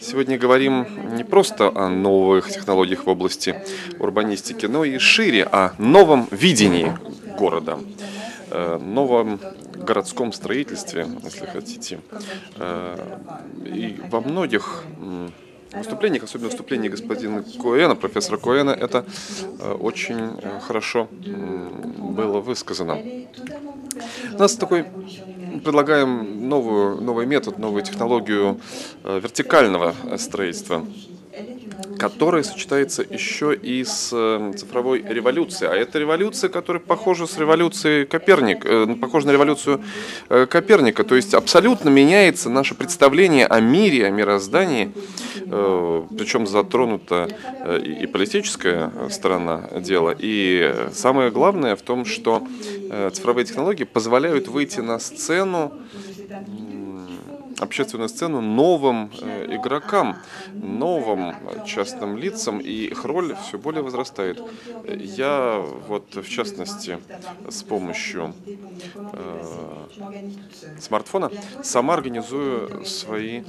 сегодня говорим не просто о новых технологиях в области урбанистики, но и шире о новом видении города, э, новом городском строительстве, если хотите. Э, и во многих выступлениях, особенно выступлении господина Коэна, профессора Коэна, это э, очень хорошо было высказано. У нас такой предлагаем новую, новый метод, новую технологию э, вертикального строительства которая сочетается еще и с э, цифровой революцией. А это революция, которая похожа с революцией Коперника, э, похожа на революцию Коперника. То есть абсолютно меняется наше представление о мире, о мироздании, причем затронута и политическая сторона дела. И самое главное в том, что цифровые технологии позволяют выйти на сцену общественную сцену новым э, игрокам, новым частным лицам, и их роль все более возрастает. Я вот в частности с помощью э, смартфона сама организую свои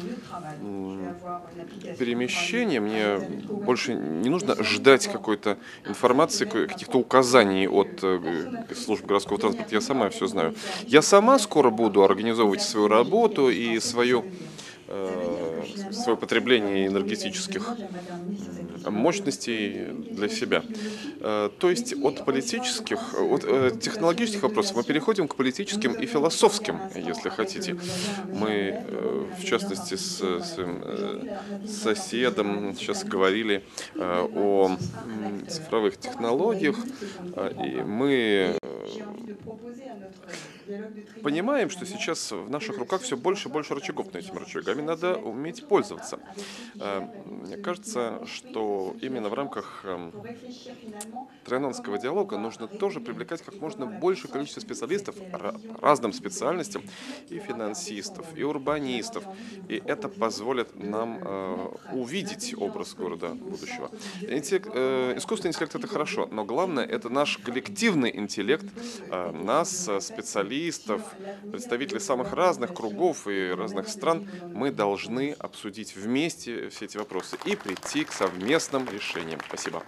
перемещения. Мне больше не нужно ждать какой-то информации, каких-то указаний от э, служб городского транспорта. Я сама все знаю. Я сама скоро буду организовывать свою работу и свою Э, свое потребление энергетических мощностей для себя. Э, то есть от политических, от э, технологических вопросов мы переходим к политическим и философским, если хотите. Мы, в частности, с, с соседом сейчас говорили о цифровых технологиях, и мы понимаем, что сейчас в наших руках все больше и больше рычагов на этими рычагами. Надо уметь пользоваться. Э, мне кажется, что именно в рамках эм, тренонского диалога нужно тоже привлекать как можно большее количество специалистов разным специальностям, и финансистов, и урбанистов. И это позволит нам э, увидеть образ города будущего. Интеллект, э, искусственный интеллект это хорошо, но главное это наш коллективный интеллект, нас, специалистов, специалистов, представителей самых разных кругов и разных стран, мы должны обсудить вместе все эти вопросы и прийти к совместным решениям. Спасибо.